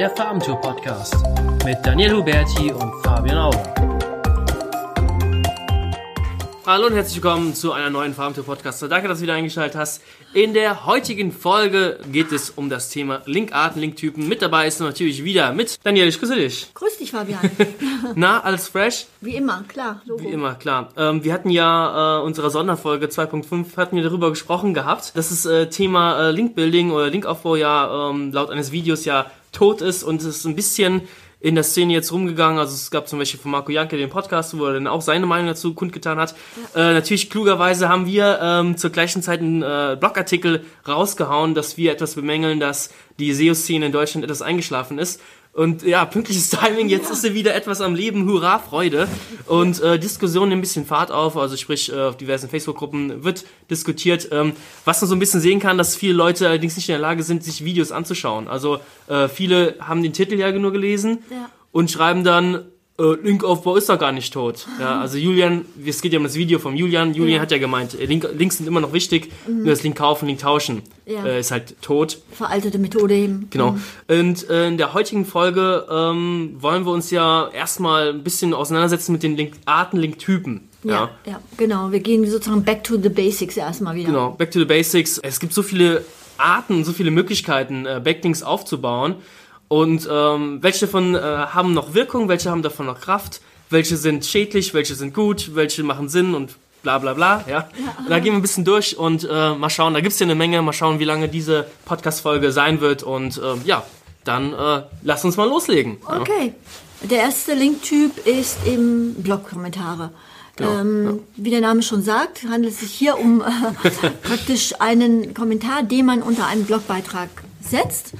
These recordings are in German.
der Farbentour Podcast mit Daniel Huberti und Fabian Auer. Hallo und herzlich willkommen zu einer neuen Farbentour Podcast. Danke, dass du wieder eingeschaltet hast. In der heutigen Folge geht es um das Thema Linkarten, Linktypen. Mit dabei ist natürlich wieder mit Daniel. Ich grüße dich. Grüß dich, Fabian. Na, alles fresh? Wie immer, klar. Logo. Wie immer, klar. Ähm, wir hatten ja äh, unsere Sonderfolge 2.5 hatten wir darüber gesprochen gehabt, dass das äh, Thema äh, Linkbuilding oder Linkaufbau ja ähm, laut eines Videos ja tot ist und es ist ein bisschen in der Szene jetzt rumgegangen. Also es gab zum Beispiel von Marco Janke den Podcast, wo er dann auch seine Meinung dazu kundgetan hat. Ja. Äh, natürlich klugerweise haben wir ähm, zur gleichen Zeit einen äh, Blogartikel rausgehauen, dass wir etwas bemängeln, dass die SEO-Szene in Deutschland etwas eingeschlafen ist. Und ja, pünktliches Timing, jetzt ja. ist sie wieder etwas am Leben, hurra, Freude. Und äh, Diskussion nimmt ein bisschen Fahrt auf, also sprich, äh, auf diversen Facebook-Gruppen wird diskutiert, ähm, was man so ein bisschen sehen kann, dass viele Leute allerdings nicht in der Lage sind, sich Videos anzuschauen. Also äh, viele haben den Titel ja nur gelesen ja. und schreiben dann, äh, Linkaufbau ist doch gar nicht tot. Ja, also Julian, es geht ja um das Video von Julian. Julian ja. hat ja gemeint, äh, Link, Links sind immer noch wichtig, mhm. nur das Link kaufen, Link tauschen ja. äh, ist halt tot. Veraltete Methode eben. Genau. Mhm. Und äh, in der heutigen Folge ähm, wollen wir uns ja erstmal ein bisschen auseinandersetzen mit den Linkarten, Linktypen. Ja, ja, ja, genau. Wir gehen sozusagen back to the basics erstmal wieder. Genau, back to the basics. Es gibt so viele Arten, so viele Möglichkeiten, äh, Backlinks aufzubauen. Und ähm, welche davon äh, haben noch Wirkung, welche haben davon noch Kraft, welche sind schädlich, welche sind gut, welche machen Sinn und bla bla bla. Ja? ja. Da gehen wir ein bisschen durch und äh, mal schauen, da gibt es ja eine Menge, mal schauen, wie lange diese Podcast-Folge sein wird. Und äh, ja, dann äh, lass uns mal loslegen. Okay. Ja. Der erste Linktyp ist im Blog-Kommentare. Genau, ähm, ja. Wie der Name schon sagt, handelt es sich hier um äh, praktisch einen Kommentar, den man unter einen Blogbeitrag setzt.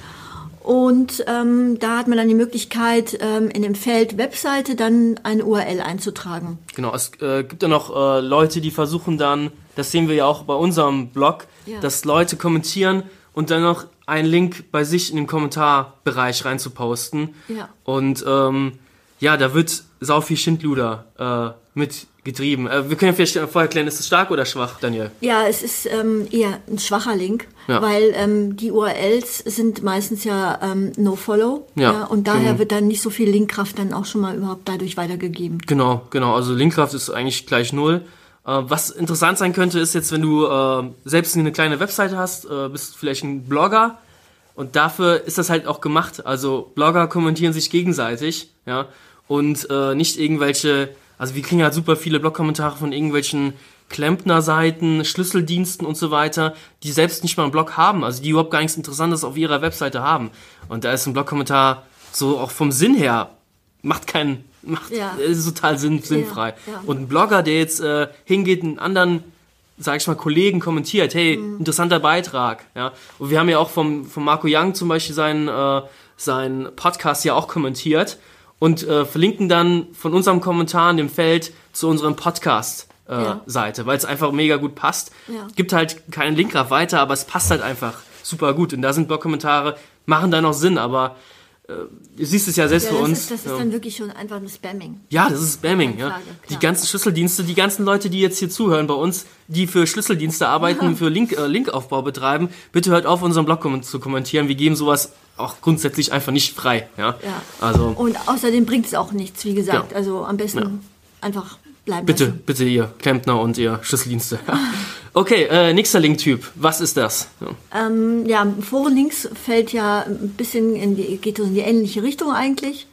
Und ähm, da hat man dann die Möglichkeit, ähm, in dem Feld Webseite dann eine URL einzutragen. Genau, es äh, gibt ja noch äh, Leute, die versuchen dann, das sehen wir ja auch bei unserem Blog, ja. dass Leute kommentieren und dann noch einen Link bei sich in den Kommentarbereich reinzuposten. Ja. Und ähm, ja, da wird sau viel Schindluder äh, mit getrieben. Äh, wir können ja vielleicht vorher klären, ist es stark oder schwach, Daniel? Ja, es ist ähm, eher ein schwacher Link, ja. weil ähm, die URLs sind meistens ja ähm, No-Follow ja, ja, und daher genau. wird dann nicht so viel Linkkraft dann auch schon mal überhaupt dadurch weitergegeben. Genau, genau. Also Linkkraft ist eigentlich gleich null. Äh, was interessant sein könnte, ist jetzt, wenn du äh, selbst eine kleine Webseite hast, äh, bist vielleicht ein Blogger und dafür ist das halt auch gemacht. Also Blogger kommentieren sich gegenseitig, ja, und äh, nicht irgendwelche also wir kriegen halt super viele Blogkommentare von irgendwelchen Klempner-Seiten, Schlüsseldiensten und so weiter, die selbst nicht mal einen Blog haben, also die überhaupt gar nichts Interessantes auf ihrer Webseite haben. Und da ist ein Blogkommentar so auch vom Sinn her macht keinen, macht, ja. ist total sinn, sinnfrei. Ja, ja. Und ein Blogger, der jetzt äh, hingeht, einen anderen sag ich mal, Kollegen kommentiert, hey, mhm. interessanter Beitrag, ja. Und wir haben ja auch vom, vom Marco Young zum Beispiel seinen, äh, seinen Podcast ja auch kommentiert und äh, verlinken dann von unserem Kommentar in dem Feld zu unserem Podcast. Äh, ja. Seite, weil es einfach mega gut passt. Ja. Gibt halt keinen Linkgraf weiter, aber es passt halt einfach super gut. Und da sind Blogkommentare, machen da noch Sinn, aber du siehst es ja selbst ja, für uns. Ist, das ist dann wirklich schon einfach ein Spamming. Ja, das ist Spamming. Ja. die ganzen Schlüsseldienste, die ganzen Leute, die jetzt hier zuhören bei uns, die für Schlüsseldienste arbeiten, ja. für Link, äh, Linkaufbau betreiben, bitte hört auf, unseren Blog kom zu kommentieren. Wir geben sowas auch grundsätzlich einfach nicht frei. Ja. ja. Also, Und außerdem bringt es auch nichts, wie gesagt. Also am besten einfach bleiben Bitte, lassen. bitte ihr Klempner und ihr Schlüsseldienste. Okay, äh, nächster Linktyp. Was ist das? Ja, ähm, ja Forenlinks fällt ja ein bisschen in die, geht in die ähnliche Richtung eigentlich.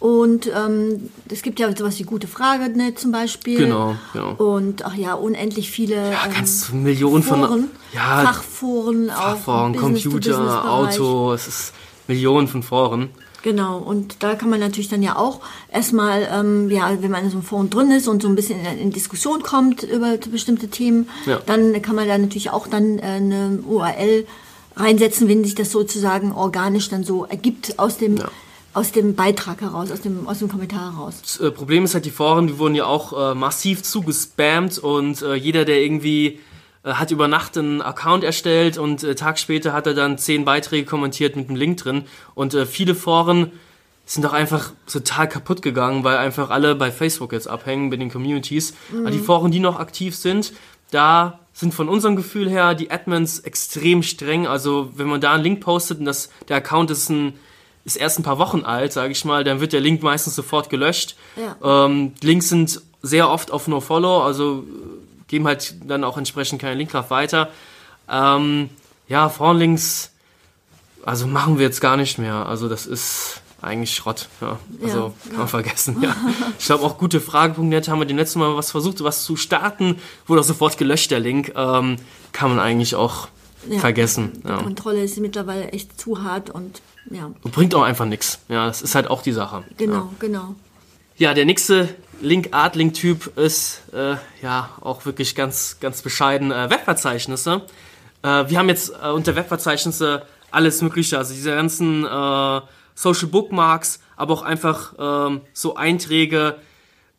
Und ähm, es gibt ja sowas wie gute Frage ne, zum Beispiel. Genau, genau. Und ach ja, unendlich viele ja, ganz ähm, Millionen Foren, von ja, Fachforen, Fachforen, Computer, Auto, es ist Millionen von Foren. Genau, und da kann man natürlich dann ja auch erstmal, ähm, ja, wenn man in so einem Forum drin ist und so ein bisschen in, in Diskussion kommt über bestimmte Themen, ja. dann kann man da natürlich auch dann äh, eine URL reinsetzen, wenn sich das sozusagen organisch dann so ergibt aus dem ja. aus dem Beitrag heraus, aus dem, aus dem Kommentar heraus. Das äh, Problem ist halt, die Foren, die wurden ja auch äh, massiv zugespammt und äh, jeder, der irgendwie hat über Nacht einen Account erstellt und äh, Tag später hat er dann zehn Beiträge kommentiert mit einem Link drin. Und äh, viele Foren sind doch einfach total kaputt gegangen, weil einfach alle bei Facebook jetzt abhängen, bei den Communities. Mhm. Aber die Foren, die noch aktiv sind, da sind von unserem Gefühl her die Admins extrem streng. Also wenn man da einen Link postet und das, der Account ist ein ist erst ein paar Wochen alt, sage ich mal, dann wird der Link meistens sofort gelöscht. Ja. Ähm, Links sind sehr oft auf No-Follow, also äh, geben halt dann auch entsprechend keine Linkkraft weiter. Ähm, ja, Frauenlinks, also machen wir jetzt gar nicht mehr. Also das ist eigentlich Schrott. Ja. Also Ja, kann man vergessen. Ja. Ich glaube auch gute Frage.net haben wir dem letzten Mal was versucht, was zu starten, wurde auch sofort gelöscht, der Link. Ähm, kann man eigentlich auch vergessen. Ja. Kontrolle ist mittlerweile echt zu hart und ja, Und bringt auch einfach nichts. Ja, das ist halt auch die Sache. genau, genau. Ja, der nächste Link-Art-Link-Typ ist äh, ja auch wirklich ganz, ganz bescheiden äh, Webverzeichnisse. Äh, wir haben jetzt äh, unter Webverzeichnisse alles Mögliche, also diese ganzen äh, Social Bookmarks, aber auch einfach ähm, so Einträge.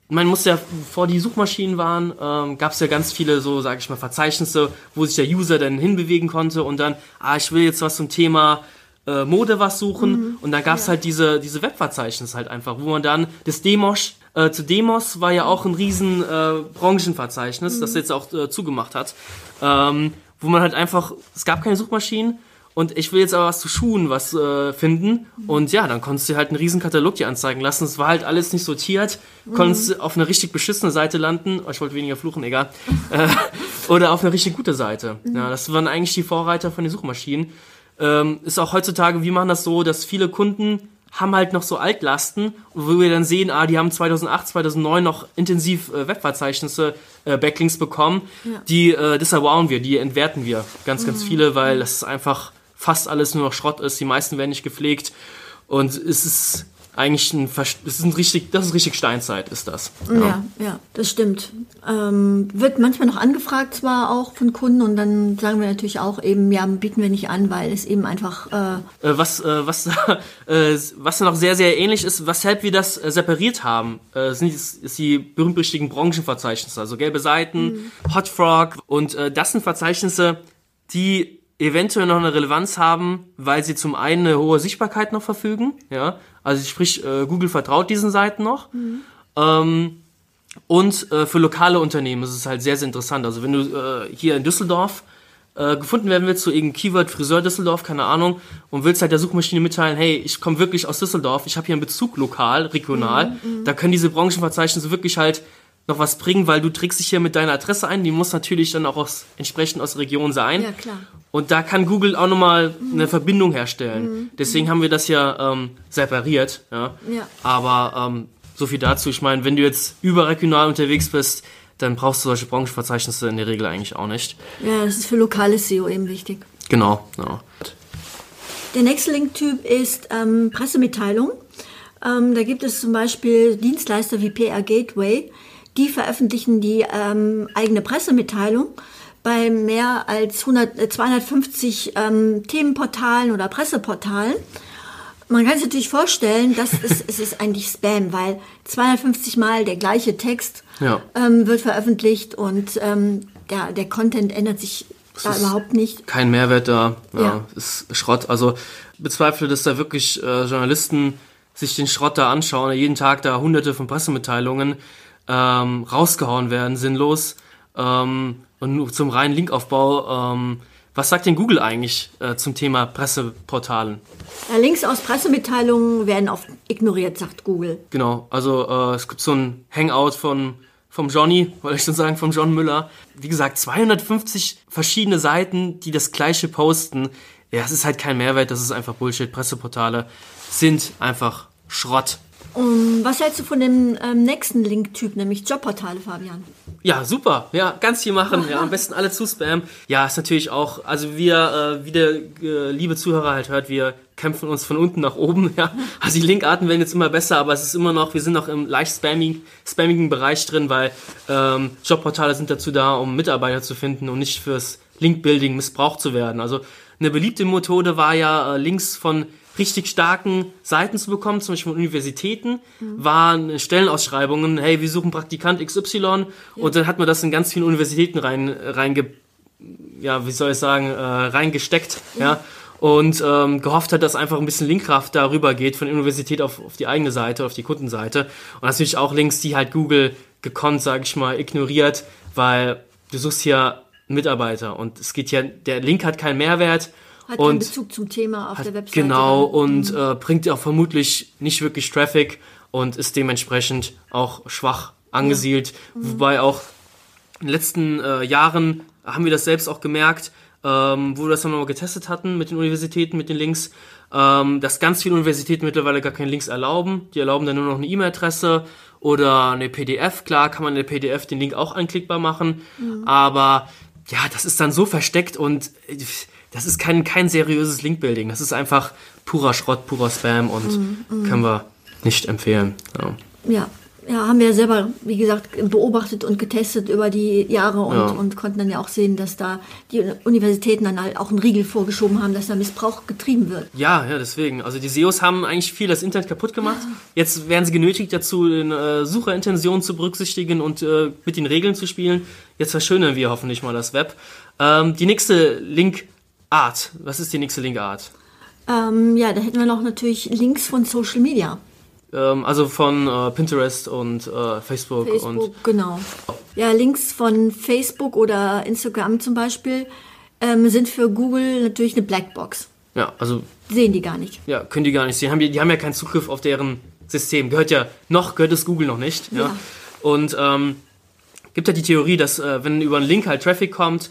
Man muss ja, bevor die Suchmaschinen waren, ähm, gab es ja ganz viele so, sage ich mal, Verzeichnisse, wo sich der User dann hinbewegen konnte und dann, ah, ich will jetzt was zum Thema äh, Mode was suchen und dann gab es halt diese, diese Webverzeichnisse halt einfach, wo man dann das Demos, äh, zu Demos war ja auch ein riesen äh, Branchenverzeichnis, das jetzt auch äh, zugemacht hat, ähm, wo man halt einfach, es gab keine Suchmaschinen und ich will jetzt aber was zu Schuhen was äh, finden. Und ja, dann konntest du halt einen riesen Katalog dir anzeigen lassen. Es war halt alles nicht sortiert, konntest auf eine richtig beschissene Seite landen, oh, ich wollte weniger fluchen, egal, äh, oder auf eine richtig gute Seite. Ja, das waren eigentlich die Vorreiter von den Suchmaschinen. Ähm, ist auch heutzutage, wir machen das so, dass viele Kunden haben halt noch so Altlasten, wo wir dann sehen, ah, die haben 2008, 2009 noch intensiv äh, Webverzeichnisse, äh, Backlinks bekommen. Ja. Die äh, disavowen wir, die entwerten wir ganz, ganz viele, weil das einfach fast alles nur noch Schrott ist. Die meisten werden nicht gepflegt und es ist eigentlich ein, es ist ein richtig, das ist richtig Steinzeit, ist das. Ja, ja, das stimmt. Ähm, wird manchmal noch angefragt, zwar auch von Kunden, und dann sagen wir natürlich auch eben, ja, bieten wir nicht an, weil es eben einfach, äh, Äh, was, äh, was, äh, was noch sehr, sehr ähnlich ist, weshalb wir das äh, separiert haben, äh, sind ist, die berühmt-berüchtigten Branchenverzeichnisse, also gelbe Seiten, Hotfrog und äh, das sind Verzeichnisse, die eventuell noch eine Relevanz haben, weil sie zum einen eine hohe Sichtbarkeit noch verfügen, ja, also sprich, äh, Google vertraut diesen Seiten noch, ähm, und äh, für lokale Unternehmen ist es halt sehr, sehr interessant. Also wenn du äh, hier in Düsseldorf äh, gefunden werden willst, so irgendein Keyword Friseur Düsseldorf, keine Ahnung, und willst halt der Suchmaschine mitteilen, hey, ich komme wirklich aus Düsseldorf, ich habe hier einen Bezug lokal, regional, da können diese Branchenverzeichnisse wirklich halt noch was bringen, weil du trägst dich hier mit deiner Adresse ein, die muss natürlich dann auch aus, entsprechend aus der Region sein. Ja, klar. Und da kann Google auch nochmal eine Verbindung herstellen. Deswegen haben wir das ja ähm, separiert. Ja. Ja. Aber ähm, so viel dazu. Ich meine, wenn du jetzt überregional unterwegs bist, dann brauchst du solche Branchenverzeichnisse in der Regel eigentlich auch nicht. ja, das ist für lokales SEO eben wichtig. Genau. genau. Der nächste Linktyp ist ähm, Pressemitteilung. Ähm, da gibt es zum Beispiel Dienstleister wie PR Gateway, die veröffentlichen die ähm, eigene Pressemitteilung bei mehr als 100, äh, 250 ähm, Themenportalen oder Presseportalen. Man kann sich natürlich vorstellen, dass es, es ist eigentlich Spam, weil 250 Mal der gleiche Text Ja. ähm, wird veröffentlicht und ähm, der, der Content ändert sich da ist- überhaupt nicht. Kein Mehrwert da. Ja, Ja. Ist Schrott. Also bezweifle, dass da wirklich äh, Journalisten sich den Schrott da anschauen, jeden Tag da hunderte von Pressemitteilungen ähm, rausgehauen werden, sinnlos. Ähm, und nur zum reinen Linkaufbau. Ähm, was sagt denn Google eigentlich äh, zum Thema Presseportalen? Ja, Links aus Pressemitteilungen werden oft ignoriert, sagt Google. Genau, also äh, es gibt so ein Hangout von vom Johnny, wollte ich schon sagen, vom John Müller. Wie gesagt, 250 verschiedene Seiten, die das gleiche posten. Ja, es ist halt kein Mehrwert, das ist einfach Bullshit. Presseportale sind einfach Schrott. Um, was hältst du von dem ähm, nächsten Linktyp, nämlich Jobportale, Fabian? Ja, super. Ja, ganz viel machen. Ja, am besten alle zu spammen. Ja, ist natürlich auch, also wir, äh, wie der äh, liebe Zuhörer halt hört, wir kämpfen uns von unten nach oben. Ja, also die Linkarten werden jetzt immer besser, aber es ist immer noch, wir sind noch im leicht spamming, spammigen Bereich drin, weil ähm, Jobportale sind dazu da, um Mitarbeiter zu finden und nicht fürs Linkbuilding missbraucht zu werden. Also eine beliebte Methode war ja, äh, Links von richtig starken Seiten zu bekommen, zum Beispiel von Universitäten, waren Stellenausschreibungen, hey, wir suchen Praktikant XY und dann hat man das in ganz vielen Universitäten rein, reinge, ja, wie soll ich sagen, äh, reingesteckt, ja, und ähm, gehofft hat, dass einfach ein bisschen Linkkraft darüber geht von der Universität auf, auf die eigene Seite, auf die Kundenseite. Und natürlich auch Links, die halt Google gekonnt, sage ich mal, ignoriert, weil du suchst hier Mitarbeiter und es geht ja, der Link hat keinen Mehrwert Hat und Bezug zum Thema auf hat, der Webseite. Genau, und äh, bringt auch vermutlich nicht wirklich Traffic und ist dementsprechend auch schwach angesiedelt. Wobei auch in den letzten äh, Jahren haben wir das selbst auch gemerkt, ähm, wo wir das dann nochmal getestet hatten mit den Universitäten, mit den Links, ähm, dass ganz viele Universitäten mittlerweile gar keine Links erlauben. Die erlauben dann nur noch eine E-Mail-Adresse oder eine PDF. Klar kann man in der PDF den Link auch anklickbar machen, aber ja, das ist dann so versteckt und äh, das ist kein, kein seriöses Linkbuilding. Das ist einfach purer Schrott, purer Spam und können wir nicht empfehlen. Ja. Ja. Ja, haben wir ja selber, wie gesagt, beobachtet und getestet über die Jahre und, Ja. und konnten dann ja auch sehen, dass da die Universitäten dann halt auch einen Riegel vorgeschoben haben, dass da Missbrauch getrieben wird. Ja, ja, deswegen. Also die SEOs haben eigentlich viel das Internet kaputt gemacht. Jetzt werden sie genötigt dazu, den, äh, Sucherintentionen zu berücksichtigen und äh, mit den Regeln zu spielen. Jetzt verschönern wir hoffentlich mal das Web. Ähm, die nächste Linkart. Was ist die nächste Linkart? Ähm, ja, da hätten wir noch natürlich Links von Social Media. Ähm, also von äh, Pinterest und äh, Facebook, und Facebook, genau. Ja, Links von Facebook oder Instagram zum Beispiel ähm, sind für Google natürlich eine Blackbox. ja, also Sehen die gar nicht. ja, können die gar nicht sehen. Haben die, die haben ja keinen Zugriff auf deren System. Gehört ja noch, gehört es Google noch nicht. Ja. Ja. Und ähm, gibt ja die Theorie, dass äh, wenn über einen Link halt Traffic kommt,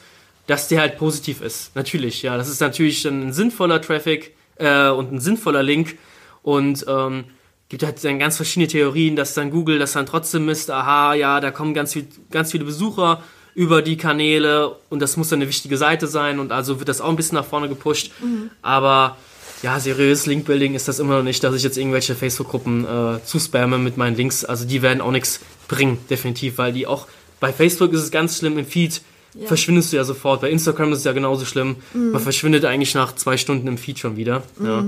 dass der halt positiv ist. Natürlich, ja. Das ist natürlich dann ein sinnvoller Traffic äh, und ein sinnvoller Link. Und ähm, gibt halt dann ganz verschiedene Theorien, dass dann Google das dann trotzdem misst, aha, ja, da kommen ganz, viel, ganz viele Besucher über die Kanäle und das muss dann eine wichtige Seite sein und also wird das auch ein bisschen nach vorne gepusht. Aber ja, seriöses Linkbuilding ist das immer noch nicht, dass ich jetzt irgendwelche Facebook-Gruppen äh, zuspamme mit meinen Links. Also die werden auch nichts bringen, definitiv, weil die auch bei Facebook ist es ganz schlimm, im Feed Ja. verschwindest du ja sofort. Bei Instagram ist es ja genauso schlimm. Man verschwindet eigentlich nach zwei Stunden im Feed schon wieder. Ja.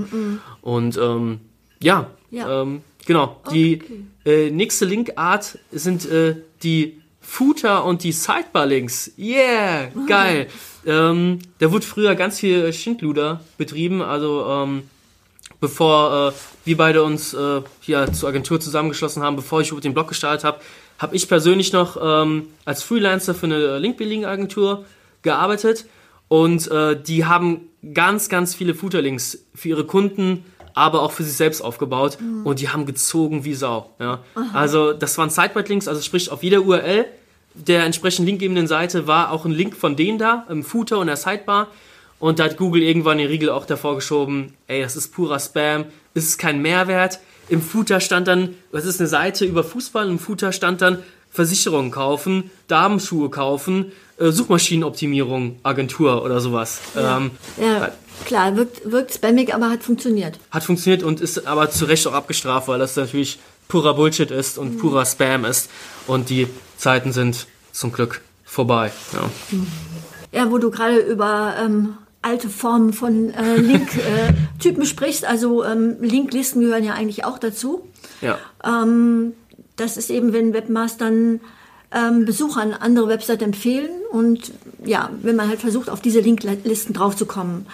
Und ähm, ja, Ja. Ähm, genau. Die Okay. äh, nächste Linkart sind äh, die Footer und die Sidebar-Links. Yeah, geil. ähm, da wurde früher ganz viel Schindluder betrieben, also ähm, bevor äh, wir beide uns äh, hier zur Agentur zusammengeschlossen haben, bevor ich über den Blog gestartet habe, habe ich persönlich noch ähm, als Freelancer für eine Link-Building-Agentur gearbeitet und äh, die haben ganz, ganz viele Footer-Links für ihre Kunden, aber auch für sich selbst aufgebaut und die haben gezogen wie Sau. Ja. Also das waren Sidebar-Links, also sprich auf jeder URL der entsprechend linkgebenden Seite war auch ein Link von denen da, im Footer und der Sidebar. Und da hat Google irgendwann den Riegel auch davor geschoben, ey, das ist purer Spam, das ist kein Mehrwert. Im Footer stand dann, das ist eine Seite über Fußball, im Footer stand dann Versicherungen kaufen, Damenschuhe kaufen, äh, Suchmaschinenoptimierung, Agentur oder sowas. Ähm, Ja, klar, wirkt, wirkt spammig, aber hat funktioniert. hat funktioniert und ist aber zu Recht auch abgestraft, weil das natürlich purer Bullshit ist und purer Spam ist. Und die Zeiten sind zum Glück vorbei. Ja. Ja, wo du gerade über ähm, alte Formen von äh, Link-Typen sprichst, also ähm, Linklisten gehören ja eigentlich auch dazu. Ja. Ähm, das ist eben, wenn Webmastern ähm, Besuchern andere Webseiten empfehlen und ja, wenn man halt versucht, auf diese Linklisten draufzukommen.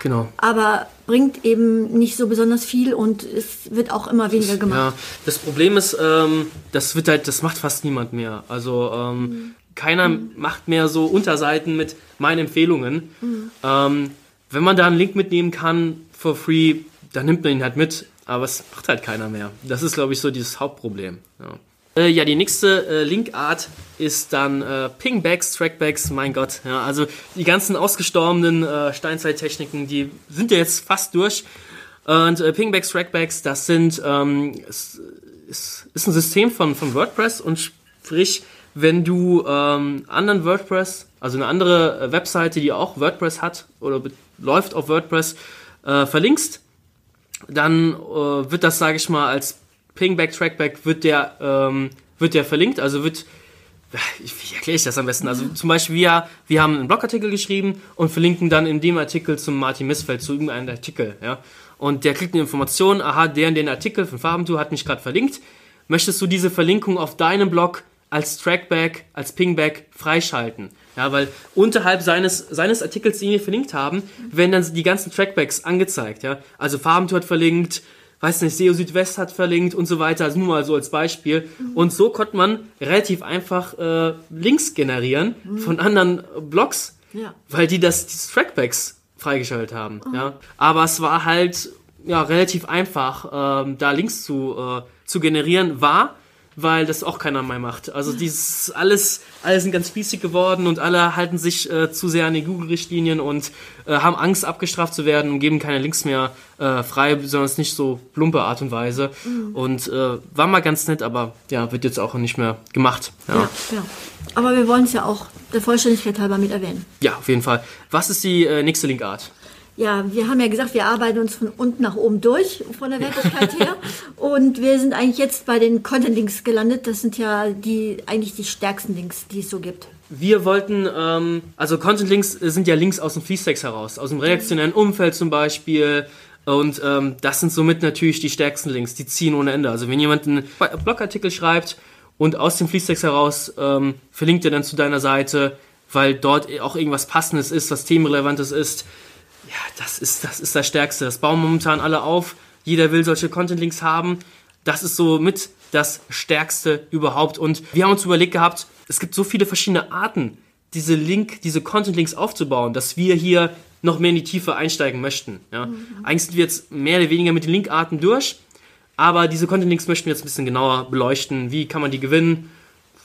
Genau. Aber bringt eben nicht so besonders viel und es wird auch immer weniger gemacht. Ja, das Problem ist, ähm, das wird halt, das macht fast niemand mehr. Also ähm, keiner macht mehr so Unterseiten mit meinen Empfehlungen. Ähm, wenn man da einen Link mitnehmen kann for free, dann nimmt man ihn halt mit. Aber es macht halt keiner mehr. Das ist, glaube ich, so dieses Hauptproblem. Ja. Äh, ja, die nächste äh, Linkart ist dann äh, Pingbacks, Trackbacks, mein Gott. Ja, also die ganzen ausgestorbenen äh, Steinzeittechniken, die sind ja jetzt fast durch. Und äh, Pingbacks, Trackbacks, das sind ähm, ist, ist, ist ein System von, von WordPress und sprich, wenn du ähm, anderen WordPress, also eine andere äh, Webseite, die auch WordPress hat oder läuft auf WordPress, äh, verlinkst, dann äh, wird das, sage ich mal, als Pingback, Trackback wird der, ähm, wird der verlinkt, also wird, wie erkläre ich das am besten? Also zum Beispiel, wir, wir haben einen Blogartikel geschrieben und verlinken dann in dem Artikel zum Martin Missfeld, zu irgendeinem Artikel, ja. Und der kriegt eine Information, aha, der und den Artikel von Farbentour hat mich gerade verlinkt. Möchtest du diese Verlinkung auf deinem Blog als Trackback, als Pingback freischalten? Ja, weil unterhalb seines, seines Artikels, den wir verlinkt haben, werden dann die ganzen Trackbacks angezeigt, ja. Also Farbentour hat verlinkt, weiß nicht, SEO Südwest hat verlinkt und so weiter, also nur mal so als Beispiel. Und so konnte man relativ einfach äh, Links generieren von anderen Blogs, Ja. weil die das, diese Trackbacks freigeschaltet haben. Ja. Aber es war halt ja, relativ einfach, ähm, da Links zu, äh, zu generieren, war, weil das auch keiner mehr macht. Also dieses alles, alle sind ganz spießig geworden und alle halten sich äh, zu sehr an die Google-Richtlinien und äh, haben Angst, abgestraft zu werden und geben keine Links mehr äh, frei, besonders nicht so plumpe Art und Weise. Mhm. Und äh, war mal ganz nett, aber ja, wird jetzt auch nicht mehr gemacht. Ja, ja. ja. Aber wir wollen es ja auch der Vollständigkeit halber mit erwähnen. Ja, auf jeden Fall. Was ist die äh, nächste Linkart? Ja, wir haben ja gesagt, wir arbeiten uns von unten nach oben durch, von der Wertigkeit her. Und wir sind eigentlich jetzt bei den Content-Links gelandet. Das sind ja die, eigentlich die stärksten Links, die es so gibt. Wir wollten, ähm, also Content-Links sind ja Links aus dem Fließtext heraus, aus dem redaktionellen Umfeld zum Beispiel. Und ähm, das sind somit natürlich die stärksten Links, die ziehen ohne Ende. Also wenn jemand einen Blogartikel schreibt und aus dem Fließtext heraus ähm, verlinkt er dann zu deiner Seite, weil dort auch irgendwas Passendes ist, was themenrelevantes ist, ja, das ist, das ist das Stärkste. Das bauen momentan alle auf. Jeder will solche Content-Links haben. Das ist so mit das Stärkste überhaupt. Und wir haben uns überlegt gehabt, es gibt so viele verschiedene Arten, diese Link, diese Content-Links aufzubauen, dass wir hier noch mehr in die Tiefe einsteigen möchten. Ja. Mhm. Eigentlich sind wir jetzt mehr oder weniger mit den Linkarten durch, aber diese Content-Links möchten wir jetzt ein bisschen genauer beleuchten. Wie kann man die gewinnen?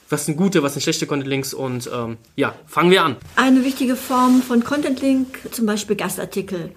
Was sind gute, was sind schlechte Content-Links und ähm, ja, fangen wir an. Eine wichtige Form von Content-Link, zum Beispiel Gastartikel.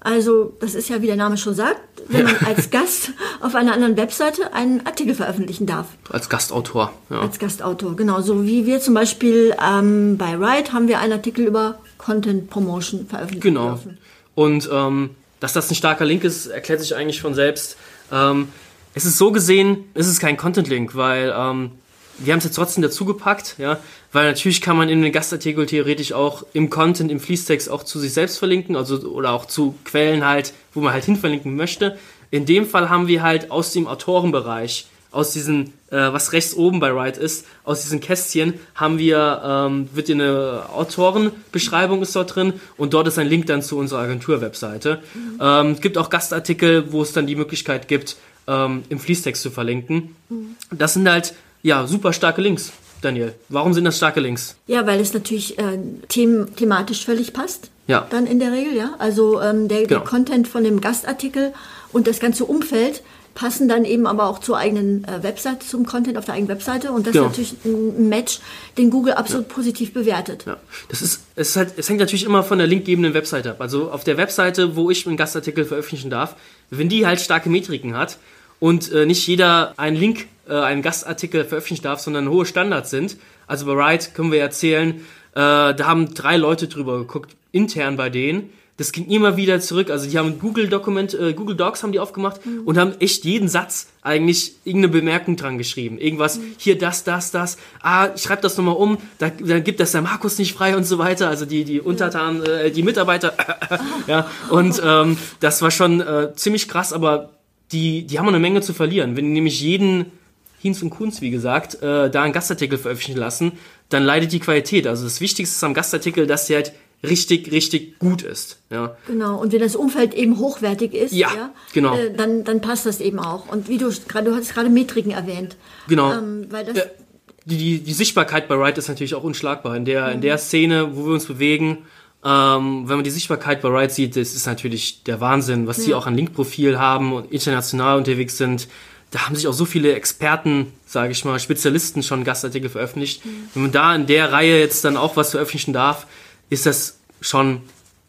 Also, das ist ja, wie der Name schon sagt, wenn man als Gast auf einer anderen Webseite einen Artikel veröffentlichen darf. Als Gastautor, ja. Als Gastautor, genau. So wie wir zum Beispiel ähm, bei Write haben wir einen Artikel über Content Promotion veröffentlicht. Genau. Dürfen. Und ähm, dass das ein starker Link ist, erklärt sich eigentlich von selbst. Ähm, es ist so gesehen, es ist kein Content-Link, weil ähm, wir haben es jetzt trotzdem dazu gepackt, ja, weil natürlich kann man in den Gastartikel theoretisch auch im Content, im Fließtext auch zu sich selbst verlinken, also oder auch zu Quellen halt, wo man halt hinverlinken möchte. In dem Fall haben wir halt aus dem Autorenbereich, aus diesen, äh, was rechts oben bei Write ist, aus diesen Kästchen haben wir, ähm, wird eine Autorenbeschreibung ist dort drin und dort ist ein Link dann zu unserer Agentur-Webseite. Mhm. Ähm, es gibt auch Gastartikel, wo es dann die Möglichkeit gibt, ähm, im Fließtext zu verlinken. Mhm. Das sind halt ja, super starke Links. Daniel, warum sind das starke Links? Ja, weil es natürlich äh, them thematisch völlig passt. Ja. Dann in der Regel, ja. Also ähm, der, genau. der Content von dem Gastartikel und das ganze Umfeld passen dann eben aber auch zur eigenen äh, Webseite, zum Content auf der eigenen Webseite und das genau. ist natürlich ein Match, den Google absolut ja. positiv bewertet. Ja. Das ist, es ist halt, es hängt natürlich immer von der linkgebenden Webseite ab. Also auf der Webseite, wo ich einen Gastartikel veröffentlichen darf, wenn die halt starke Metriken hat und äh, nicht jeder einen Link äh, einen Gastartikel veröffentlichen darf, sondern hohe Standards sind. Also bei Wright können wir erzählen, äh, da haben drei Leute drüber geguckt, intern bei denen. Das ging immer wieder zurück. Also die haben Google Dokument, äh, Google Docs haben die aufgemacht mhm. und haben echt jeden Satz eigentlich irgendeine Bemerkung dran geschrieben. Irgendwas, mhm. hier das, das, das. Ah, ich schreib das nochmal um, da, dann gibt das der Markus nicht frei und so weiter. Also die, die Untertanen, äh, die Mitarbeiter. ja, und ähm, das war schon äh, ziemlich krass, aber die, die haben eine Menge zu verlieren. Wenn nämlich jeden Hinz und Kunz, wie gesagt, äh, da einen Gastartikel veröffentlichen lassen, dann leidet die Qualität. Also das Wichtigste ist am Gastartikel, dass der halt richtig, richtig gut ist. Ja. Genau, und wenn das Umfeld eben hochwertig ist, ja, ja genau. Äh, dann, dann passt das eben auch. Und wie du gerade, du hast gerade Metriken erwähnt. Genau. Ähm, weil das, die, die, die Sichtbarkeit bei Wright ist natürlich auch unschlagbar. In der, mhm. in der Szene, wo wir uns bewegen, ähm, wenn man die Sichtbarkeit bei Wright sieht, das ist natürlich der Wahnsinn, was ja. die auch an Linkprofil haben und international unterwegs sind da haben sich auch so viele Experten, sage ich mal, Spezialisten schon Gastartikel veröffentlicht. Mhm. Wenn man da in der Reihe jetzt dann auch was veröffentlichen darf, ist das schon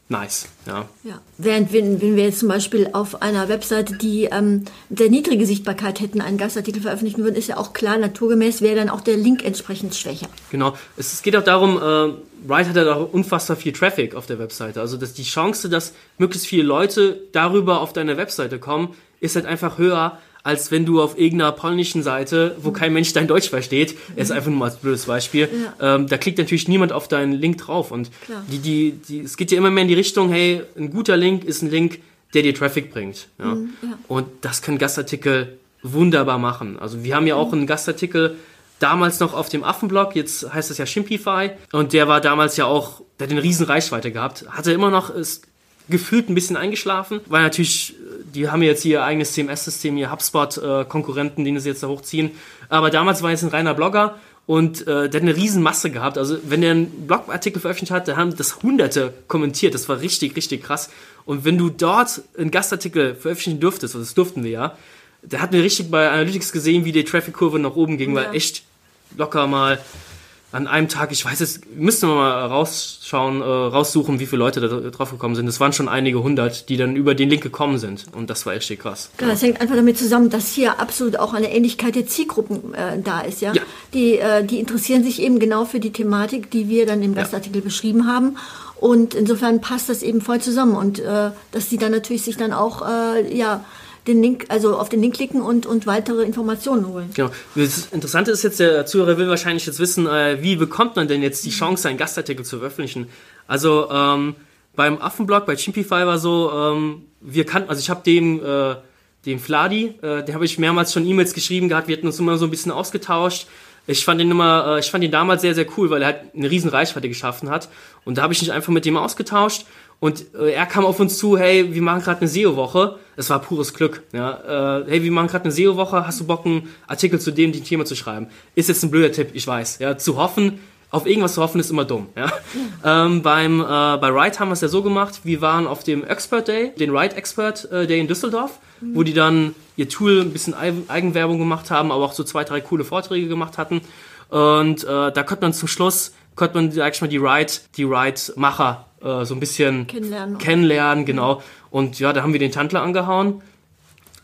nice. Ja. ja. Während wenn, wenn wir jetzt zum Beispiel auf einer Webseite, die ähm, sehr niedrige Sichtbarkeit hätten, einen Gastartikel veröffentlichen würden, ist ja auch klar, naturgemäß wäre dann auch der Link entsprechend schwächer. Genau. Es, es geht auch darum, äh, Wright hat ja auch unfassbar viel Traffic auf der Webseite. Also dass die Chance, dass möglichst viele Leute darüber auf deine Webseite kommen, ist halt einfach höher, als wenn du auf irgendeiner polnischen Seite, wo kein Mensch dein Deutsch versteht, mhm. ist einfach nur mal als blödes Beispiel, ja. ähm, da klickt natürlich niemand auf deinen Link drauf. Und die, die, die, es geht ja immer mehr in die Richtung, hey, ein guter Link ist ein Link, der dir Traffic bringt. Ja? Mhm, ja. Und das können Gastartikel wunderbar machen. Also wir haben ja auch mhm. einen Gastartikel damals noch auf dem Affenblog, jetzt heißt das ja Shimpify. Und der war damals ja auch, der hat eine riesen Reichweite gehabt. Hatte immer noch, ist gefühlt ein bisschen eingeschlafen, weil natürlich die haben jetzt ihr eigenes CMS-System, ihr HubSpot-Konkurrenten, den sie jetzt da hochziehen. Aber damals war jetzt ein reiner Blogger Und äh, der hat eine riesen Masse gehabt. Also wenn der einen Blogartikel veröffentlicht hat, da haben das Hunderte kommentiert. Das war richtig, richtig krass. Und wenn du dort einen Gastartikel veröffentlichen durftest, also das durften wir ja, da hatten wir richtig bei Analytics gesehen, wie die Traffic-Kurve nach oben ging, ja. weil echt locker mal an einem Tag, ich weiß es, müssten wir mal rausschauen, äh, raussuchen, wie viele Leute da drauf gekommen sind. Es waren schon einige hundert, die dann über den Link gekommen sind. Und das war echt krass. Ja, das hängt einfach damit zusammen, dass hier absolut auch eine Ähnlichkeit der Zielgruppen äh, da ist. Ja? ja. Die, äh, die interessieren sich eben genau für die Thematik, die wir dann im Gastartikel ja. beschrieben haben. Und insofern passt das eben voll zusammen. Und äh, dass die dann natürlich sich dann auch, äh, ja, den Link, also auf den Link klicken und, und weitere Informationen holen. Genau. Das Interessante ist jetzt, der Zuhörer will wahrscheinlich jetzt wissen, äh, wie bekommt man denn jetzt die Chance, einen Gastartikel zu veröffentlichen? Also ähm, beim Affenblog, bei Chimpify war so, ähm, wir kannten, also ich habe dem, äh, dem Fladi, äh, der habe ich mehrmals schon E-Mails geschrieben gehabt, wir hatten uns immer so ein bisschen ausgetauscht. Ich fand ihn immer, äh, ich fand ihn damals sehr, sehr cool, weil er halt eine riesen Reichweite geschaffen hat. Und da habe ich mich einfach mit dem ausgetauscht und äh, er kam auf uns zu, hey, wir machen gerade eine SEO-Woche. Es war pures Glück. Ja? Äh, hey, wir machen gerade eine SEO-Woche, hast du Bock, einen Artikel zu dem, dem Thema zu schreiben? Ist jetzt ein blöder Tipp, ich weiß. Ja? Zu hoffen, auf irgendwas zu hoffen, ist immer dumm. Ja? Ähm, beim, äh, bei Write haben wir es ja so gemacht, wir waren auf dem Expert Day, den Write Expert äh, Day in Düsseldorf, mhm. wo die dann ihr Tool ein bisschen Eigenwerbung gemacht haben, aber auch so zwei, drei coole Vorträge gemacht hatten. Und äh, da konnte man zum Schluss, konnte man, sag ich mal, die Write, die Write-Macher äh, so ein bisschen kennenlernen. kennenlernen, genau. Und ja, da haben wir den Tantler angehauen.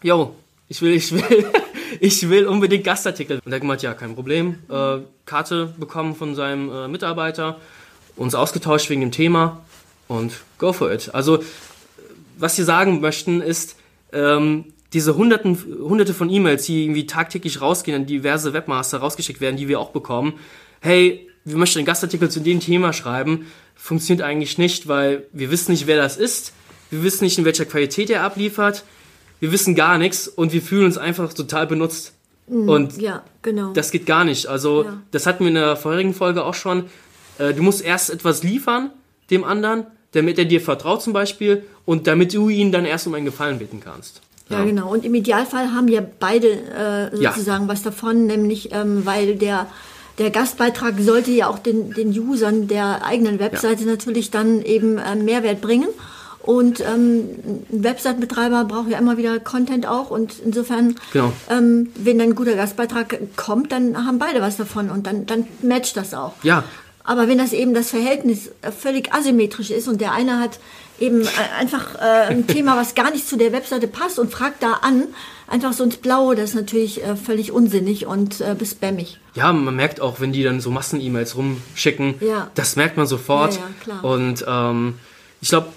Jo, ich will, ich will, ich will unbedingt Gastartikel. Und er hat gemeint, ja, kein Problem. Äh, Karte bekommen von seinem äh, Mitarbeiter, uns ausgetauscht wegen dem Thema und go for it. Also, was wir sagen möchten ist, ähm, diese hunderten, hunderte von E-Mails, die irgendwie tagtäglich rausgehen, an diverse Webmaster rausgeschickt werden, die wir auch bekommen. Hey, wir möchten einen Gastartikel zu dem Thema schreiben funktioniert eigentlich nicht, weil wir wissen nicht, wer das ist. Wir wissen nicht, in welcher Qualität er abliefert. Wir wissen gar nichts und wir fühlen uns einfach total benutzt. Mhm, und ja, genau. das geht gar nicht. Also, ja. das hatten wir in der vorherigen Folge auch schon. Äh, du musst erst etwas liefern dem anderen, damit er dir vertraut zum Beispiel und damit du ihn dann erst um einen Gefallen bitten kannst. Ja, ja genau. Und im Idealfall haben ja beide äh, sozusagen ja. was davon, nämlich ähm, weil der der Gastbeitrag sollte ja auch den, den Usern der eigenen Webseite ja. natürlich dann eben äh, Mehrwert bringen. Und ähm, ein Website-Betreiber braucht ja immer wieder Content auch. Und insofern, genau. ähm, wenn dann ein guter Gastbeitrag kommt, dann haben beide was davon und dann, dann matcht das auch. Ja. Aber wenn das eben das Verhältnis völlig asymmetrisch ist und der eine hat eben äh, einfach äh, ein Thema, was gar nicht zu der Webseite passt und fragt da an, einfach so ins Blaue, das ist natürlich äh, völlig unsinnig und äh, bespammig. Ja, man merkt auch, wenn die dann so Massen-E-Mails rumschicken, ja. das merkt man sofort. Ja, ja. Und ähm, ich glaube,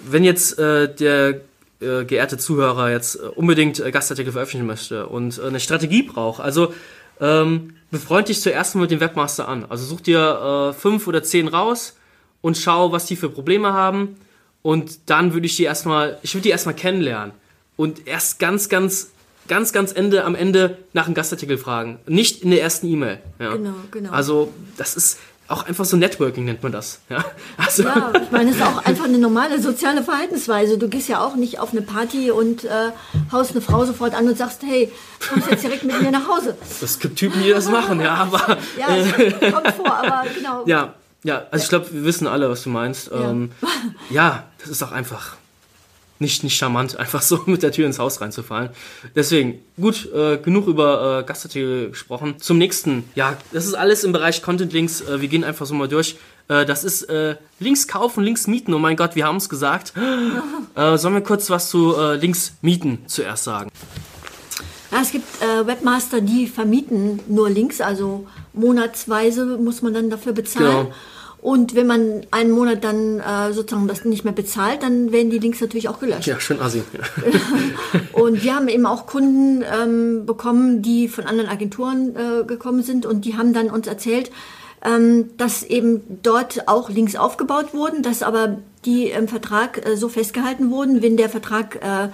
wenn jetzt äh, der äh, geehrte Zuhörer jetzt äh, unbedingt äh, Gastartikel veröffentlichen möchte und eine Strategie braucht, also ähm, befreund dich zuerst mal mit dem Webmaster an. Also such dir fünf oder zehn raus und schau, was die für Probleme haben. Und dann würde ich die erstmal, ich würde die erstmal kennenlernen und erst ganz, ganz, ganz, ganz Ende am Ende nach einem Gastartikel fragen. Nicht in der ersten E-Mail. Ja. Genau, genau. Also das ist auch einfach so Networking nennt man das. Ja, also ja ich meine, es ist auch einfach eine normale soziale Verhaltensweise. Du gehst ja auch nicht auf eine Party und äh, haust eine Frau sofort an und sagst, hey, kommst jetzt direkt mit mir nach Hause. Es gibt Typen, die das machen, ja, aber... ja, es kommt vor, aber genau. Ja, ja also ich glaube, wir wissen alle, was du meinst. Ja, ähm, ja das ist auch einfach nicht, nicht charmant, einfach so mit der Tür ins Haus reinzufallen. Deswegen, gut, äh, genug über äh, Gastartikel gesprochen. Zum nächsten, ja, das ist alles im Bereich Content Links. Äh, wir gehen einfach so mal durch. Äh, das ist äh, Links kaufen, Links mieten. Oh mein Gott, wir haben es gesagt. Äh, sollen wir kurz was zu Links mieten zuerst sagen? Ja, es gibt Webmaster, die vermieten nur Links, also monatsweise muss man dann dafür bezahlen. Genau. Und wenn man einen Monat dann äh, sozusagen das nicht mehr bezahlt, dann werden die Links natürlich auch gelöscht. Ja, schön assi. und wir haben eben auch Kunden ähm, bekommen, die von anderen Agenturen äh, gekommen sind und die haben dann uns erzählt, ähm, dass eben dort auch Links aufgebaut wurden, dass aber die im Vertrag äh, so festgehalten wurden, wenn der Vertrag äh,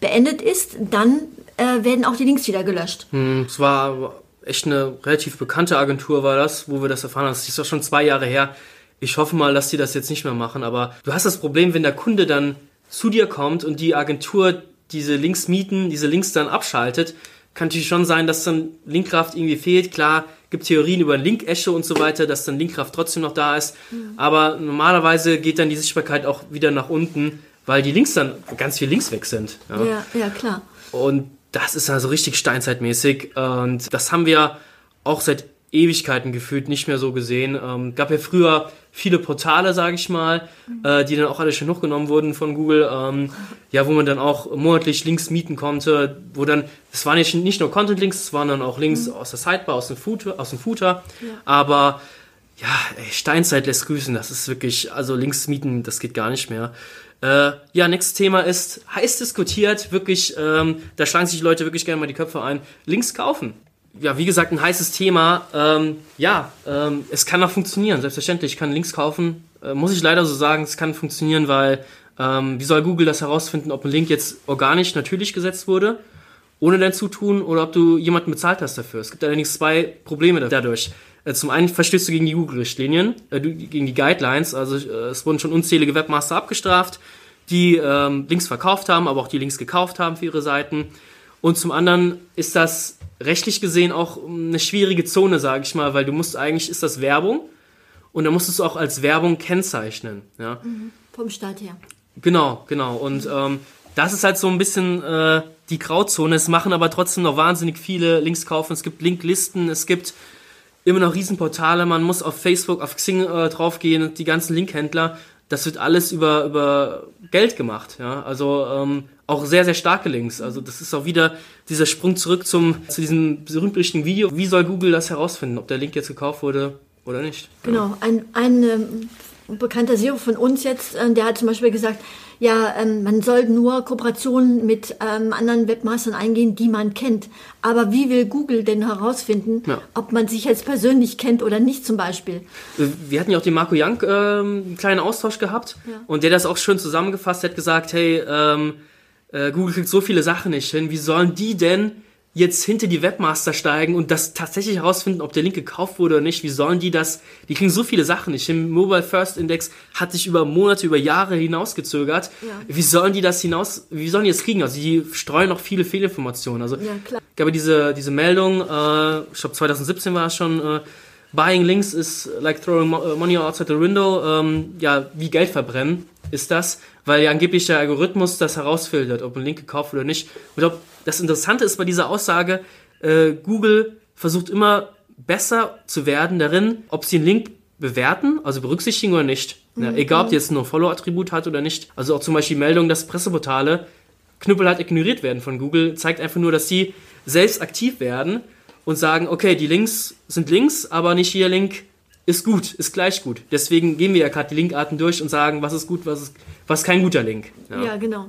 beendet ist, dann äh, werden auch die Links wieder gelöscht. Hm, es war echt eine relativ bekannte Agentur war das, wo wir das erfahren haben. Das ist doch schon zwei Jahre her. Ich hoffe mal, dass die das jetzt nicht mehr machen. Aber du hast das Problem, wenn der Kunde dann zu dir kommt und die Agentur diese Links mieten, diese Links dann abschaltet, kann natürlich schon sein, dass dann Linkkraft irgendwie fehlt. Klar, gibt Theorien über Link-Esche und so weiter, dass dann Linkkraft trotzdem noch da ist. Aber normalerweise geht dann die Sichtbarkeit auch wieder nach unten, weil die Links dann, ganz viel Links weg sind. Ja, ja, ja klar. Und das ist also richtig steinzeitmäßig. Und das haben wir auch seit Ewigkeiten gefühlt nicht mehr so gesehen. Ähm, gab ja früher viele Portale, sage ich mal, mhm. äh, die dann auch alle schon hochgenommen wurden von Google, ähm, ja, wo man dann auch monatlich Links mieten konnte, wo dann, es waren nicht, nicht nur Content-Links, es waren dann auch Links mhm. aus der Sidebar, aus dem Footer, aus dem Footer, ja. aber ja, ey, Steinzeit lässt grüßen, das ist wirklich, also Links mieten, das geht gar nicht mehr. Äh, ja, nächstes Thema ist heiß diskutiert, wirklich, ähm, da schlagen sich die Leute wirklich gerne mal die Köpfe ein. Links kaufen ja, wie gesagt, ein heißes Thema. Ähm, ja, ähm, es kann auch funktionieren, selbstverständlich. Ich kann Links kaufen. Äh, muss ich leider so sagen, es kann funktionieren, weil ähm, wie soll Google das herausfinden, ob ein Link jetzt organisch natürlich gesetzt wurde, ohne dein Zutun, oder ob du jemanden bezahlt hast dafür? Es gibt allerdings zwei Probleme dadurch. Äh, zum einen verstößt du gegen die Google-Richtlinien, äh, gegen die Guidelines. Also äh, es wurden schon unzählige Webmaster abgestraft, die ähm, Links verkauft haben, aber auch die Links gekauft haben für ihre Seiten. Und zum anderen ist das rechtlich gesehen auch eine schwierige Zone, sage ich mal, weil du musst eigentlich, ist das Werbung und da musst du es auch als Werbung kennzeichnen. Ja? Mhm. Vom Staat her. Genau, genau. Und ähm, das ist halt so ein bisschen äh, die Grauzone. Es machen aber trotzdem noch wahnsinnig viele Links kaufen. Es gibt Linklisten, es gibt immer noch Riesenportale. Man muss auf Facebook, auf Xing äh, draufgehen, die ganzen Linkhändler. Das wird alles über, über Geld gemacht. Ja? Also ähm, auch sehr, sehr starke Links. Also das ist auch wieder dieser Sprung zurück zum, zu diesem berühmt-berüchtigten Video. Wie soll Google das herausfinden, ob der Link jetzt gekauft wurde oder nicht? Genau, ein, ein ähm, bekannter SEO von uns jetzt, äh, der hat zum Beispiel gesagt, ja, ähm, man soll nur Kooperationen mit ähm, anderen Webmastern eingehen, die man kennt. Aber wie will Google denn herausfinden, ja. ob man sich jetzt persönlich kennt oder nicht zum Beispiel? Äh, wir hatten ja auch den Marco Young äh, einen kleinen Austausch gehabt ja. und der das auch schön zusammengefasst hat, gesagt, hey, ähm, äh, Google kriegt so viele Sachen nicht hin, wie sollen die denn jetzt hinter die Webmaster steigen und das tatsächlich herausfinden, ob der Link gekauft wurde oder nicht. Wie sollen die das? Die kriegen so viele Sachen nicht. Im Mobile First Index hat sich über Monate, über Jahre hinausgezögert. Ja. Wie sollen die das hinaus? Wie sollen die das kriegen? Also die streuen noch viele Fehlinformationen. Also ja, klar. gab diese diese Meldung. Äh, ich glaube 2017 war es schon. Äh, Buying links is like throwing money outside the window. Ähm, ja, wie Geld verbrennen ist das, weil ja angeblich der Algorithmus das herausfiltert, ob ein Link gekauft oder nicht. Und glaube, das Interessante ist bei dieser Aussage, äh, Google versucht immer besser zu werden darin, ob sie einen Link bewerten, also berücksichtigen oder nicht. Ja, mhm. Egal, ob die jetzt nur Follow-Attribut hat oder nicht. Also auch zum Beispiel Meldung, dass Presseportale knüppelhart ignoriert werden von Google, zeigt einfach nur, dass sie selbst aktiv werden und sagen, okay, die Links sind Links, aber nicht jeder Link ist gut, ist gleich gut. Deswegen gehen wir ja gerade die Linkarten durch und sagen, was ist gut, was ist, was kein guter Link. Ja, ja genau.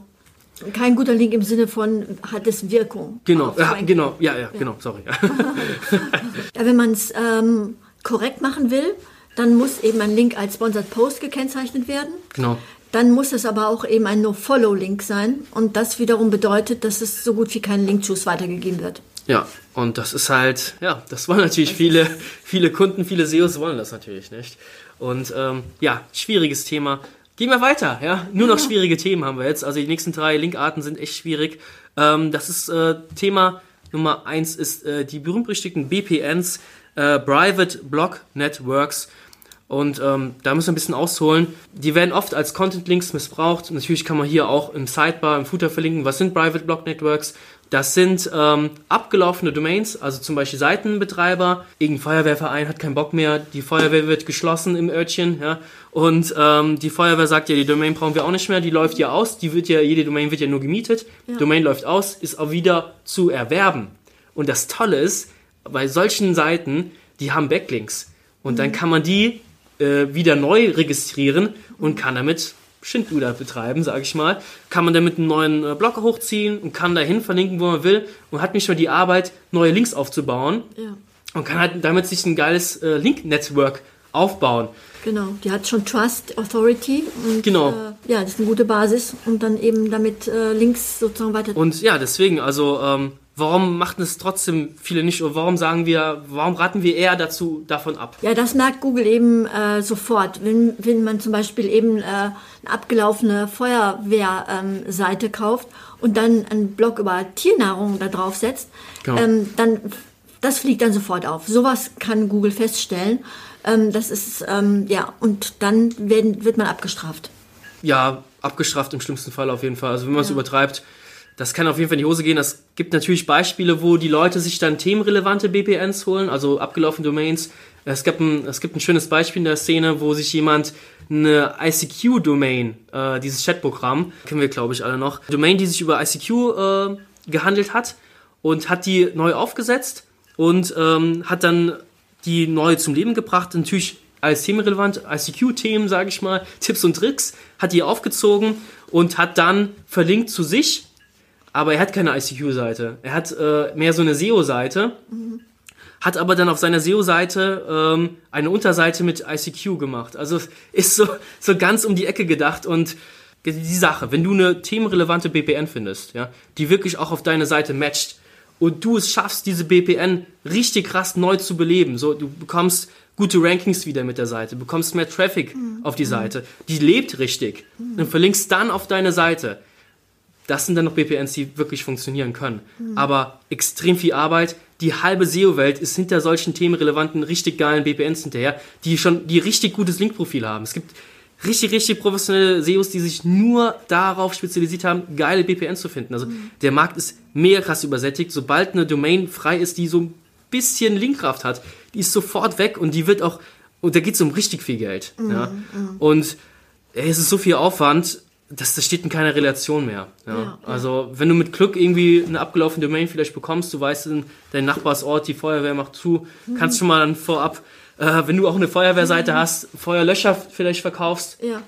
Kein guter Link im Sinne von hat es Wirkung. Genau, ja, genau, ja, ja, ja, genau, sorry. ja, wenn man es ähm, korrekt machen will, dann muss eben ein Link als Sponsored Post gekennzeichnet werden. Genau. Dann muss es aber auch eben ein No-Follow-Link sein. Und das wiederum bedeutet, dass es so gut wie kein Link-Juice weitergegeben wird. Ja, und das ist halt, ja, das wollen natürlich viele, viele Kunden, viele SEOs wollen das natürlich nicht. Und ähm, ja, schwieriges Thema. Gehen wir weiter, ja. Nur noch schwierige Themen haben wir jetzt. Also die nächsten drei Linkarten sind echt schwierig. Ähm, das ist äh, Thema Nummer eins ist äh, die berühmt-berüchtigten BPNs, äh, Private Block Networks. Und ähm, da müssen wir ein bisschen ausholen. Die werden oft als Content-Links missbraucht. Natürlich kann man hier auch im Sidebar, im Footer verlinken, was sind Private Block Networks. Das sind ähm, abgelaufene Domains, also zum Beispiel Seitenbetreiber. Irgendein Feuerwehrverein hat keinen Bock mehr, die Feuerwehr wird geschlossen im Örtchen, ja. Und ähm, die Feuerwehr sagt ja, die Domain brauchen wir auch nicht mehr, die läuft ja aus, die wird ja, jede Domain wird ja nur gemietet. Ja. Domain läuft aus, ist auch wieder zu erwerben. Und das Tolle ist, bei solchen Seiten, die haben Backlinks. Und mhm. dann kann man die äh, wieder neu registrieren und kann damit Schindluder betreiben, sage ich mal, kann man damit einen neuen äh, Blog hochziehen und kann dahin verlinken, wo man will und hat nicht mehr die Arbeit, neue Links aufzubauen ja. und kann halt damit sich ein geiles äh, Link-Network aufbauen. Genau, die hat schon Trust, Authority und genau. Äh, ja, das ist eine gute Basis und dann eben damit äh, Links sozusagen weiter. Und ja, deswegen, also ähm, Warum machten es trotzdem viele nicht? Oder warum sagen wir, warum raten wir eher dazu davon ab? Ja, das merkt Google eben äh, sofort. Wenn, wenn man zum Beispiel eben äh, eine abgelaufene Feuerwehrseite ähm, kauft und dann einen Blog über Tiernahrung da drauf setzt, genau. ähm, dann das fliegt dann sofort auf. Sowas kann Google feststellen. Ähm, das ist, ähm, ja, und dann werden, wird man abgestraft. Ja, abgestraft im schlimmsten Fall auf jeden Fall. Also wenn man es ja. übertreibt, das kann auf jeden Fall in die Hose gehen. Es gibt natürlich Beispiele, wo die Leute sich dann themenrelevante BPNs holen, also abgelaufene Domains. Es gibt ein, es gibt ein schönes Beispiel in der Szene, wo sich jemand eine ICQ-Domain, äh, dieses Chatprogramm, kennen wir glaube ich alle noch, Domain, die sich über ICQ äh, gehandelt hat und hat die neu aufgesetzt und ähm, hat dann die neu zum Leben gebracht. Natürlich als themenrelevant, ICQ-Themen, sage ich mal, Tipps und Tricks, hat die aufgezogen und hat dann verlinkt zu sich, aber er hat keine ICQ-Seite. Er hat äh, mehr so eine SEO-Seite. Mhm hat aber dann auf seiner SEO-Seite ähm, eine Unterseite mit ICQ gemacht. Also ist so, so ganz um die Ecke gedacht und die Sache, wenn du eine themenrelevante BPN findest, ja, die wirklich auch auf deine Seite matcht und du es schaffst, diese BPN richtig krass neu zu beleben, so du bekommst gute Rankings wieder mit der Seite, bekommst mehr Traffic mhm. auf die Seite, die lebt richtig mhm. und verlinkst dann auf deine Seite. Das sind dann noch BPNs, die wirklich funktionieren können. Mhm. Aber extrem viel Arbeit, die halbe SEO-Welt ist hinter solchen themenrelevanten, richtig geilen BPNs hinterher, die schon, die richtig gutes Linkprofil haben. Es gibt richtig, richtig professionelle SEOs, die sich nur darauf spezialisiert haben, geile BPNs zu finden. Also mhm. der Markt ist mega krass übersättigt. Sobald eine Domain frei ist, die so ein bisschen Linkkraft hat, die ist sofort weg und die wird auch, und da geht es um richtig viel Geld. Mhm. Ja. Mhm. Und ey, es ist so viel Aufwand, das, das steht in keiner Relation mehr. Ja. Ja, also wenn du mit Glück irgendwie eine abgelaufene Domain vielleicht bekommst, du weißt, dein Nachbarsort, die Feuerwehr macht zu, mhm. kannst du mal dann vorab, äh, wenn du auch eine Feuerwehrseite mhm. hast, Feuerlöscher vielleicht verkaufst. Ja.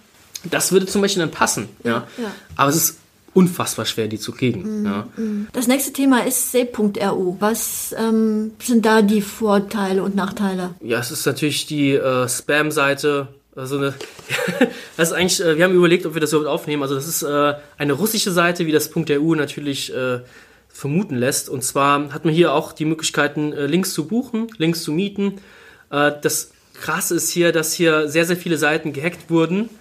Das würde zum Beispiel dann passen. Ja. Aber es ist unfassbar schwer, die zu kriegen. Mhm. Mhm. Das nächste Thema ist C.ru. Was ähm, sind da die Vorteile und Nachteile? Ja, es ist natürlich die äh, Spam-Seite also eine, das ist eigentlich, äh, wir haben überlegt, ob wir das überhaupt aufnehmen. Also das ist äh, eine russische Seite, wie das .eu natürlich äh, vermuten lässt. Und zwar hat man hier auch die Möglichkeiten, Links zu buchen, Links zu mieten. Das Krasse ist hier, dass hier sehr, sehr viele Seiten gehackt wurden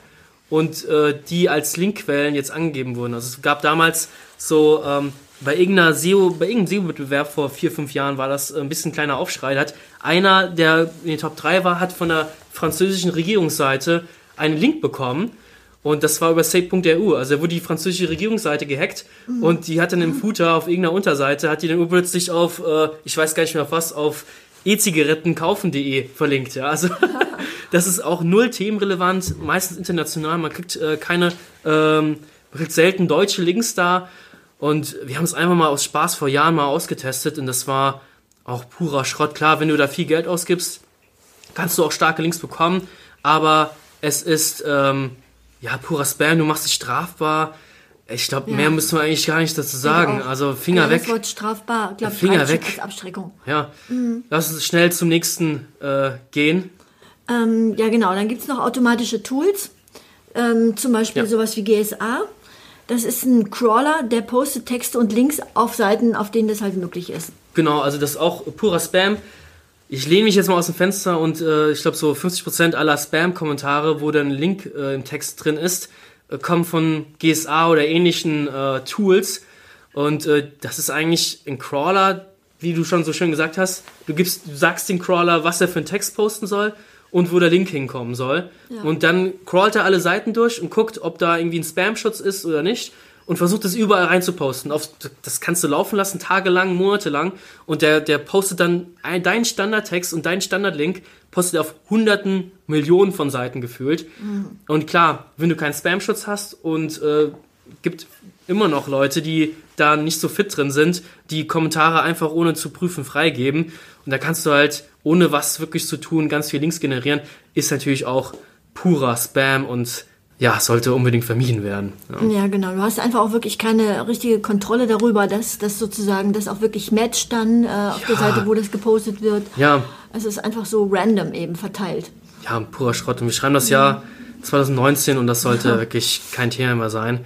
und die als Linkquellen jetzt angegeben wurden. Also es gab damals so ähm, bei irgendeiner SEO, bei irgendeinem SEO-Wettbewerb vor vier, fünf Jahren war das ein bisschen kleiner Aufschrei. Da hat einer, der in den Top 3 war, hat von der französischen Regierungsseite einen Link bekommen. Und das war über safe.ru. Also da wurde die französische Regierungsseite gehackt mhm. und die hat dann im Footer auf irgendeiner Unterseite, hat die dann plötzlich auf, äh, ich weiß gar nicht mehr auf was, auf e-zigarettenkaufen.de verlinkt. Ja? Also das ist auch null themenrelevant, meistens international. Man kriegt äh, keine, ähm, man kriegt selten deutsche Links da. Und wir haben es einfach mal aus Spaß vor Jahren mal ausgetestet und das war auch purer Schrott. Klar, wenn du da viel Geld ausgibst, kannst du auch starke Links bekommen, aber es ist ähm, ja purer Spam, du machst dich strafbar. Ich glaube, ja. mehr müssen wir eigentlich gar nicht dazu sagen. Also Finger ja, weg. Das Wort strafbar, glaube ich, Finger weg. als Abschreckung. Ja. Mhm. Lass uns schnell zum nächsten äh, gehen. Ähm, ja, genau. Dann gibt es noch automatische Tools. Ähm, zum Beispiel ja. sowas wie GSA. Das ist ein Crawler, der postet Texte und Links auf Seiten, auf denen das halt möglich ist. Genau, also das ist auch purer Spam. Ich lehne mich jetzt mal aus dem Fenster und äh, ich glaube so 50% aller Spam-Kommentare, wo dann ein Link äh, im Text drin ist, äh, kommen von GSA oder ähnlichen äh, Tools. Und äh, das ist eigentlich ein Crawler, wie du schon so schön gesagt hast. Du gibst, du sagst dem Crawler, was er für einen Text posten soll und wo der Link hinkommen soll. Ja. Und dann crawlt er alle Seiten durch und guckt, ob da irgendwie ein Spam-Schutz ist oder nicht und versucht es überall reinzuposten. Auf, das kannst du laufen lassen, tagelang, monatelang. Und der, der postet dann ein, deinen Standardtext und deinen Standardlink, postet auf hunderten Millionen von Seiten gefühlt. Mhm. Und klar, wenn du keinen Spam-Schutz hast und äh, gibt immer noch Leute, die da nicht so fit drin sind, die Kommentare einfach ohne zu prüfen freigeben. Und da kannst du halt, ohne was wirklich zu tun, ganz viel Links generieren. Ist natürlich auch purer Spam und ja, sollte unbedingt vermieden werden. Ja. ja. genau. Du hast einfach auch wirklich keine richtige Kontrolle darüber, dass das sozusagen das auch wirklich matcht dann äh, auf ja. der Seite, wo das gepostet wird. Ja. Es ist einfach so random eben verteilt. Ja, purer Schrott. Und wir schreiben das Jahr 2019 und das sollte ja. wirklich kein Thema mehr sein.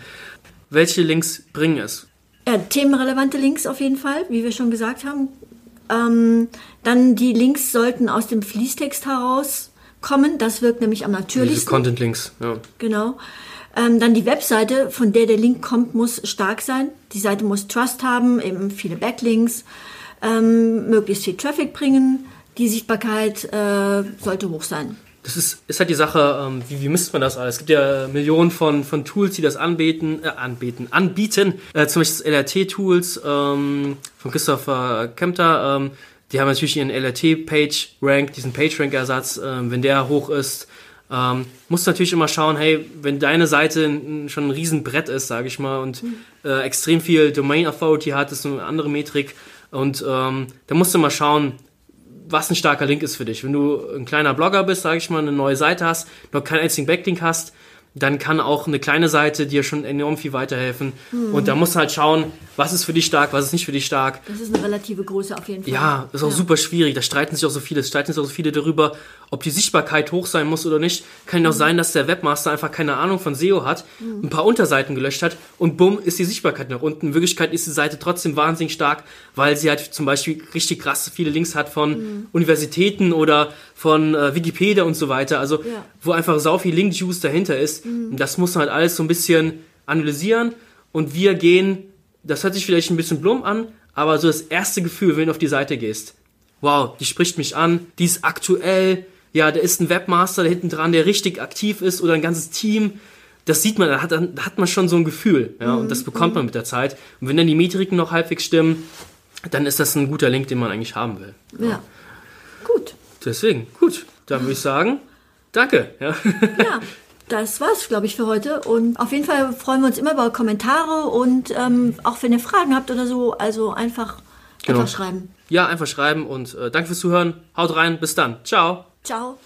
Welche Links bringen es? Ja, themenrelevante Links auf jeden Fall, wie wir schon gesagt haben. Ähm, dann die Links sollten aus dem Fließtext heraus kommen. Das wirkt nämlich am natürlichsten. Diese Content-Links, ja. Genau. Ähm, dann die Webseite, von der der Link kommt, muss stark sein. Die Seite muss Trust haben, eben viele Backlinks. ähm, möglichst viel Traffic bringen. Die Sichtbarkeit äh, sollte hoch sein. Das ist, ist halt die Sache, ähm, wie, wie misst man das alles? Es gibt ja Millionen von, von Tools, die das anbieten, äh, anbieten, anbieten. Äh, zum Beispiel das LRT-Tools ähm, von Christopher Kempter. Die haben natürlich ihren LRT-Page-Rank, diesen PageRank-Ersatz. Ähm, wenn der hoch ist, ähm, musst du natürlich immer schauen, hey, wenn deine Seite schon ein Riesenbrett ist, sage ich mal, und mhm. äh, extrem viel Domain Authority hat, ist eine andere Metrik. Und ähm, da musst du mal schauen, was ein starker Link ist für dich. Wenn du ein kleiner Blogger bist, sage ich mal, eine neue Seite hast, noch keinen einzigen Backlink hast, dann kann auch eine kleine Seite dir schon enorm viel weiterhelfen. Mhm. Und da musst du halt schauen, was ist für dich stark, was ist nicht für dich stark. Das ist eine relative Größe auf jeden Fall. Ja, das ist auch ja. super schwierig. Da streiten sich auch so viele. Es streiten sich auch so viele darüber, ob die Sichtbarkeit hoch sein muss oder nicht. Kann ja auch mhm. sein, dass der Webmaster einfach keine Ahnung von SEO hat, mhm. ein paar Unterseiten gelöscht hat und bumm, ist die Sichtbarkeit nach unten. In Wirklichkeit ist die Seite trotzdem wahnsinnig stark, weil sie halt zum Beispiel richtig krass viele Links hat von mhm. Universitäten oder von äh, Wikipedia und so weiter. Also, ja. Wo einfach sau viel Link-Juice dahinter ist. Mhm. Das muss man halt alles so ein bisschen analysieren. Und wir gehen, das hört sich vielleicht ein bisschen blum an, aber so das erste Gefühl, wenn du auf die Seite gehst. Wow, die spricht mich an, die ist aktuell, ja, da ist ein Webmaster da hinten dran, der richtig aktiv ist oder ein ganzes Team. Das sieht man, da hat, da hat man schon so ein Gefühl, ja, mhm. und das bekommt man mhm. mit der Zeit. Und wenn dann die Metriken noch halbwegs stimmen, dann ist das ein guter Link, den man eigentlich haben will. Ja. ja. Gut. Deswegen, gut, dann würde ich sagen, danke. Ja. ja. Das war's, glaube ich, für heute. Und auf jeden Fall freuen wir uns immer über Kommentare und ähm, auch wenn ihr Fragen habt oder so, also einfach, genau. einfach schreiben. Ja, einfach schreiben und äh, danke fürs Zuhören. Haut rein, bis dann. Ciao. Ciao.